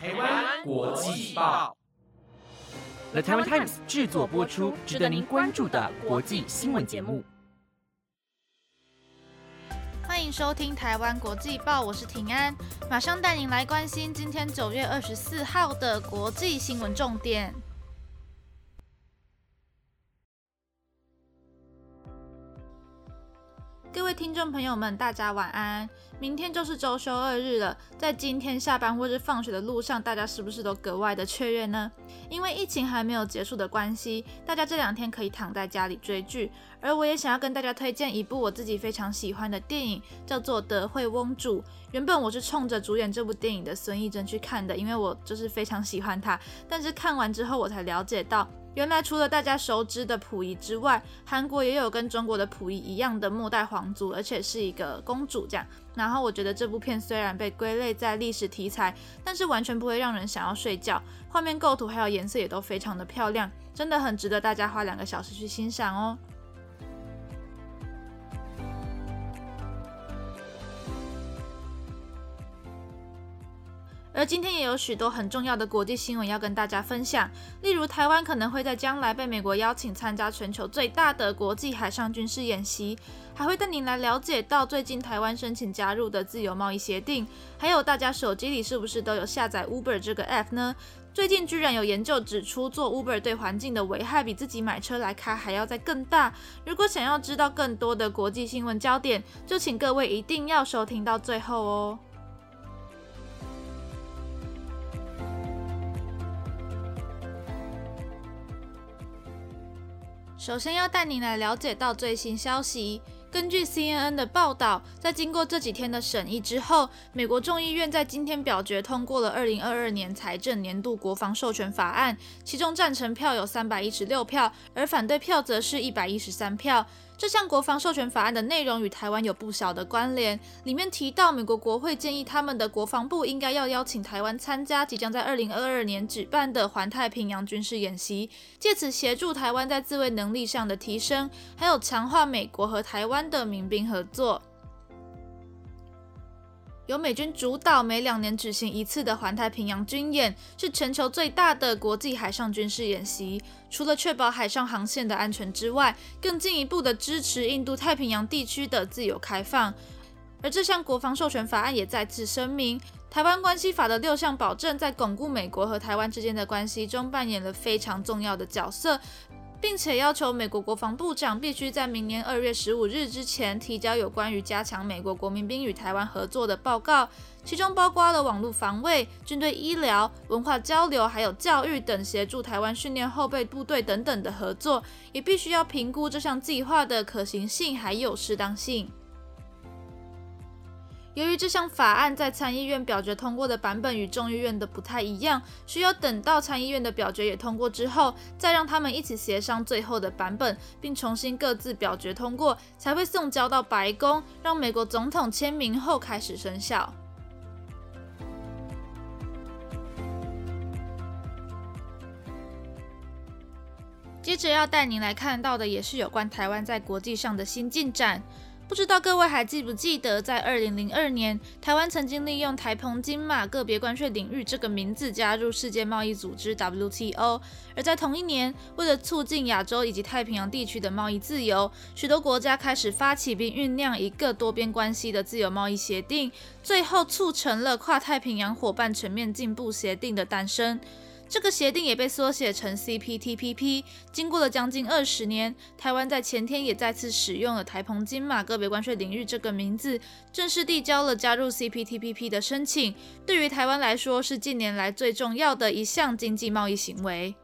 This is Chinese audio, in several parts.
台湾国际报，The Taiwan Times 制作播出，值得您关注的国际新闻节目。欢迎收听台湾国际报，我是平安，马上带您来关心今天九月二十四号的国际新闻重点。各位听众朋友们，大家晚安。明天就是周休二日了，在今天下班或是放学的路上，大家是不是都格外的雀跃呢？因为疫情还没有结束的关系，大家这两天可以躺在家里追剧。而我也想要跟大家推荐一部我自己非常喜欢的电影，叫做《德惠翁主》。原本我是冲着主演这部电影的孙艺珍去看的，因为我就是非常喜欢她。但是看完之后，我才了解到。原来除了大家熟知的溥仪之外，韩国也有跟中国的溥仪一样的末代皇族，而且是一个公主这样。然后我觉得这部片虽然被归类在历史题材，但是完全不会让人想要睡觉，画面构图还有颜色也都非常的漂亮，真的很值得大家花两个小时去欣赏哦。而今天也有许多很重要的国际新闻要跟大家分享，例如台湾可能会在将来被美国邀请参加全球最大的国际海上军事演习，还会带您来了解到最近台湾申请加入的自由贸易协定，还有大家手机里是不是都有下载 Uber 这个 app 呢？最近居然有研究指出，做 Uber 对环境的危害比自己买车来开还要再更大。如果想要知道更多的国际新闻焦点，就请各位一定要收听到最后哦。首先要带您来了解到最新消息。根据 CNN 的报道，在经过这几天的审议之后，美国众议院在今天表决通过了2022年财政年度国防授权法案，其中赞成票有316票，而反对票则是一百一十三票。这项国防授权法案的内容与台湾有不小的关联，里面提到美国国会建议他们的国防部应该要邀请台湾参加即将在二零二二年举办的环太平洋军事演习，借此协助台湾在自卫能力上的提升，还有强化美国和台湾的民兵合作。由美军主导，每两年举行一次的环太平洋军演，是全球最大的国际海上军事演习。除了确保海上航线的安全之外，更进一步的支持印度太平洋地区的自由开放。而这项国防授权法案也再次声明，台湾关系法的六项保证在巩固美国和台湾之间的关系中扮演了非常重要的角色。并且要求美国国防部长必须在明年二月十五日之前提交有关于加强美国国民兵与台湾合作的报告，其中包括了网络防卫、军队医疗、文化交流，还有教育等协助台湾训练后备部队等等的合作，也必须要评估这项计划的可行性还有适当性。由于这项法案在参议院表决通过的版本与众议院的不太一样，需要等到参议院的表决也通过之后，再让他们一起协商最后的版本，并重新各自表决通过，才会送交到白宫，让美国总统签名后开始生效。接着要带您来看到的，也是有关台湾在国际上的新进展。不知道各位还记不记得，在二零零二年，台湾曾经利用台澎金马个别关税领域这个名字加入世界贸易组织 WTO。而在同一年，为了促进亚洲以及太平洋地区的贸易自由，许多国家开始发起并酝酿一个多边关系的自由贸易协定，最后促成了跨太平洋伙伴全面进步协定的诞生。这个协定也被缩写成 CPTPP。经过了将近二十年，台湾在前天也再次使用了台澎金马个别关税领域这个名字，正式递交了加入 CPTPP 的申请。对于台湾来说，是近年来最重要的一项经济贸易行为。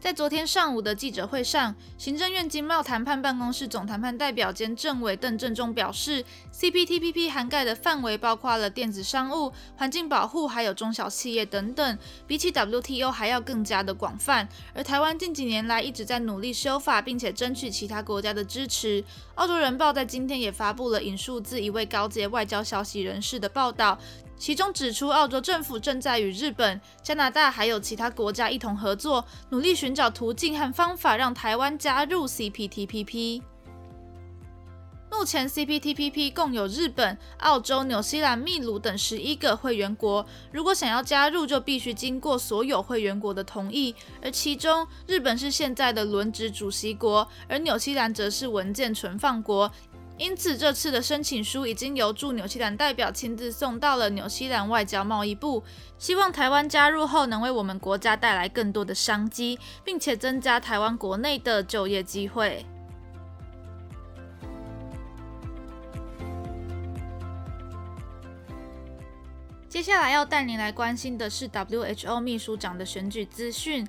在昨天上午的记者会上，行政院经贸谈判办公室总谈判代表兼政委邓正中表示，CPTPP 涵盖的范围包括了电子商务、环境保护，还有中小企业等等，比起 WTO 还要更加的广泛。而台湾近几年来一直在努力修法，并且争取其他国家的支持。澳洲人报在今天也发布了引述自一位高阶外交消息人士的报道。其中指出，澳洲政府正在与日本、加拿大还有其他国家一同合作，努力寻找途径和方法，让台湾加入 CPTPP。目前 CPTPP 共有日本、澳洲、纽西兰、秘鲁等十一个会员国，如果想要加入，就必须经过所有会员国的同意。而其中，日本是现在的轮值主席国，而纽西兰则是文件存放国。因此，这次的申请书已经由驻纽西兰代表亲自送到了纽西兰外交贸易部，希望台湾加入后能为我们国家带来更多的商机，并且增加台湾国内的就业机会。接下来要带您来关心的是 WHO 秘书长的选举资讯。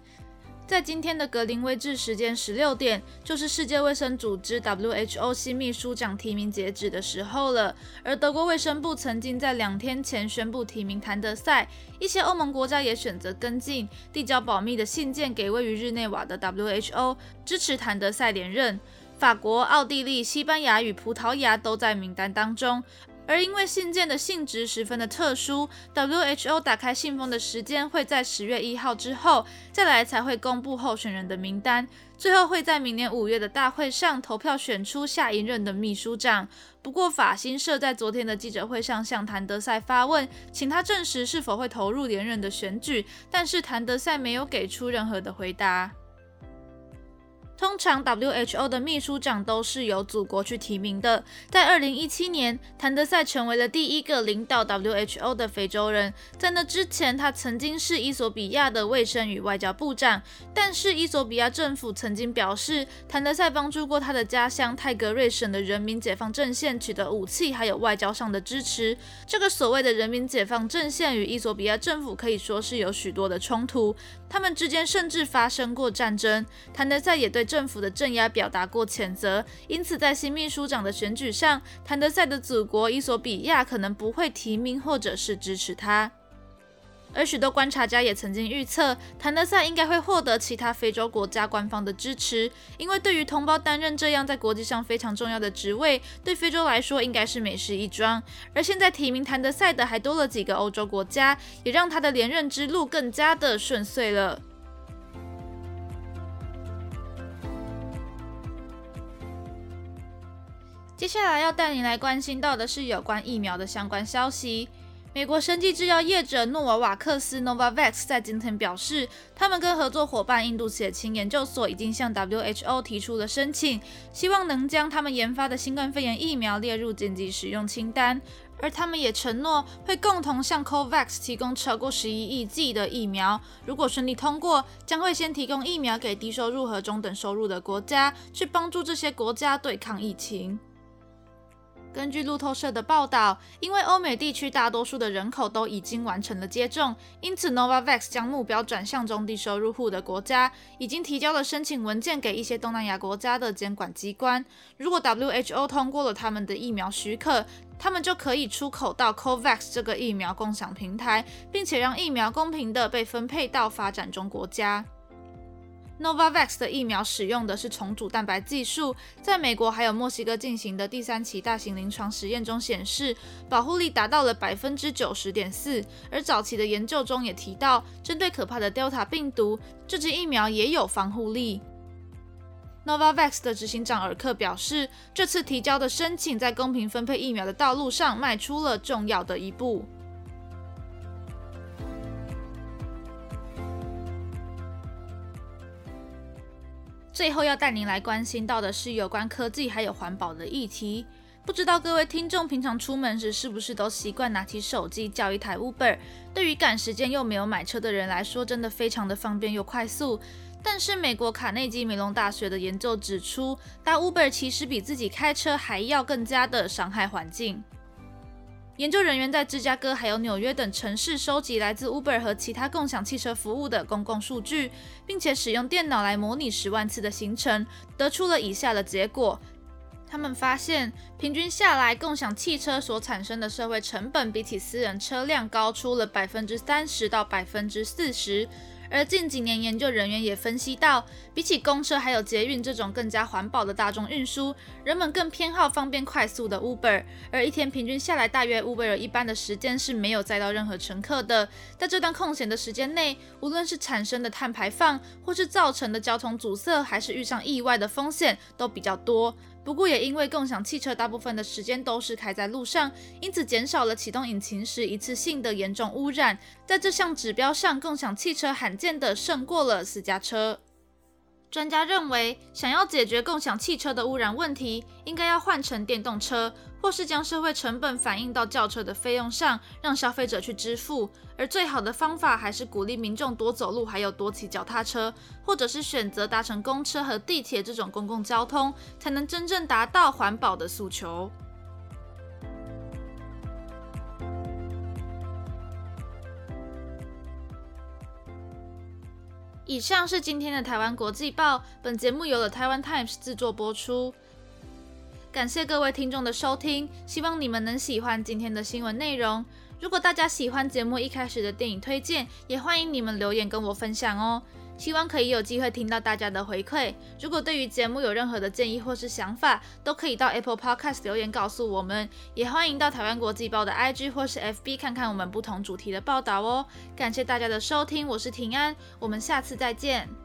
在今天的格林威治时间十六点，就是世界卫生组织 WHO 新秘书长提名截止的时候了。而德国卫生部曾经在两天前宣布提名谭德赛，一些欧盟国家也选择跟进，递交保密的信件给位于日内瓦的 WHO，支持谭德赛连任。法国、奥地利、西班牙与葡萄牙都在名单当中。而因为信件的性质十分的特殊，WHO 打开信封的时间会在十月一号之后，再来才会公布候选人的名单，最后会在明年五月的大会上投票选出下一任的秘书长。不过法新社在昨天的记者会上向谭德赛发问，请他证实是否会投入连任的选举，但是谭德赛没有给出任何的回答。通常 WHO 的秘书长都是由祖国去提名的。在2017年，谭德赛成为了第一个领导 WHO 的非洲人。在那之前，他曾经是伊索比亚的卫生与外交部长。但是，伊索比亚政府曾经表示，谭德赛帮助过他的家乡泰格瑞省的人民解放阵线取得武器还有外交上的支持。这个所谓的人民解放阵线与伊索比亚政府可以说是有许多的冲突，他们之间甚至发生过战争。谭德赛也对。政府的镇压表达过谴责，因此在新秘书长的选举上，谭德赛的祖国伊索比亚可能不会提名或者是支持他。而许多观察家也曾经预测，谭德赛应该会获得其他非洲国家官方的支持，因为对于同胞担任这样在国际上非常重要的职位，对非洲来说应该是美事一桩。而现在提名谭德赛的还多了几个欧洲国家，也让他的连任之路更加的顺遂了。接下来要带你来关心到的是有关疫苗的相关消息。美国生技制药业者诺瓦瓦克斯 （Novavax） 在今天表示，他们跟合作伙伴印度血清研究所已经向 WHO 提出了申请，希望能将他们研发的新冠肺炎疫苗列入紧急使用清单。而他们也承诺会共同向 COVAX 提供超过十一亿剂的疫苗。如果顺利通过，将会先提供疫苗给低收入和中等收入的国家，去帮助这些国家对抗疫情。根据路透社的报道，因为欧美地区大多数的人口都已经完成了接种，因此 Novavax 将目标转向中低收入户的国家，已经提交了申请文件给一些东南亚国家的监管机关。如果 WHO 通过了他们的疫苗许可，他们就可以出口到 COVAX 这个疫苗共享平台，并且让疫苗公平地被分配到发展中国家。Novavax 的疫苗使用的是重组蛋白技术，在美国还有墨西哥进行的第三期大型临床实验中显示，保护力达到了百分之九十点四。而早期的研究中也提到，针对可怕的 Delta 病毒，这支疫苗也有防护力。Novavax 的执行长尔克表示，这次提交的申请在公平分配疫苗的道路上迈出了重要的一步。最后要带您来关心到的是有关科技还有环保的议题。不知道各位听众平常出门时是不是都习惯拿起手机叫一台 Uber？对于赶时间又没有买车的人来说，真的非常的方便又快速。但是美国卡内基梅隆大学的研究指出，搭 Uber 其实比自己开车还要更加的伤害环境。研究人员在芝加哥还有纽约等城市收集来自 Uber 和其他共享汽车服务的公共数据，并且使用电脑来模拟十万次的行程，得出了以下的结果。他们发现，平均下来，共享汽车所产生的社会成本比起私人车辆高出了百分之三十到百分之四十。而近几年，研究人员也分析到，比起公车还有捷运这种更加环保的大众运输，人们更偏好方便快速的 Uber。而一天平均下来，大约 Uber 一般的时间是没有载到任何乘客的。在这段空闲的时间内，无论是产生的碳排放，或是造成的交通阻塞，还是遇上意外的风险，都比较多。不过也因为共享汽车大部分的时间都是开在路上，因此减少了启动引擎时一次性的严重污染。在这项指标上，共享汽车罕见的胜过了私家车。专家认为，想要解决共享汽车的污染问题，应该要换成电动车，或是将社会成本反映到轿车的费用上，让消费者去支付。而最好的方法还是鼓励民众多走路，还有多骑脚踏车，或者是选择搭乘公车和地铁这种公共交通，才能真正达到环保的诉求。以上是今天的台湾国际报，本节目由了台湾 Times 制作播出。感谢各位听众的收听，希望你们能喜欢今天的新闻内容。如果大家喜欢节目一开始的电影推荐，也欢迎你们留言跟我分享哦。希望可以有机会听到大家的回馈。如果对于节目有任何的建议或是想法，都可以到 Apple Podcast 留言告诉我们。也欢迎到台湾国际报的 IG 或是 FB 看看我们不同主题的报道哦。感谢大家的收听，我是平安，我们下次再见。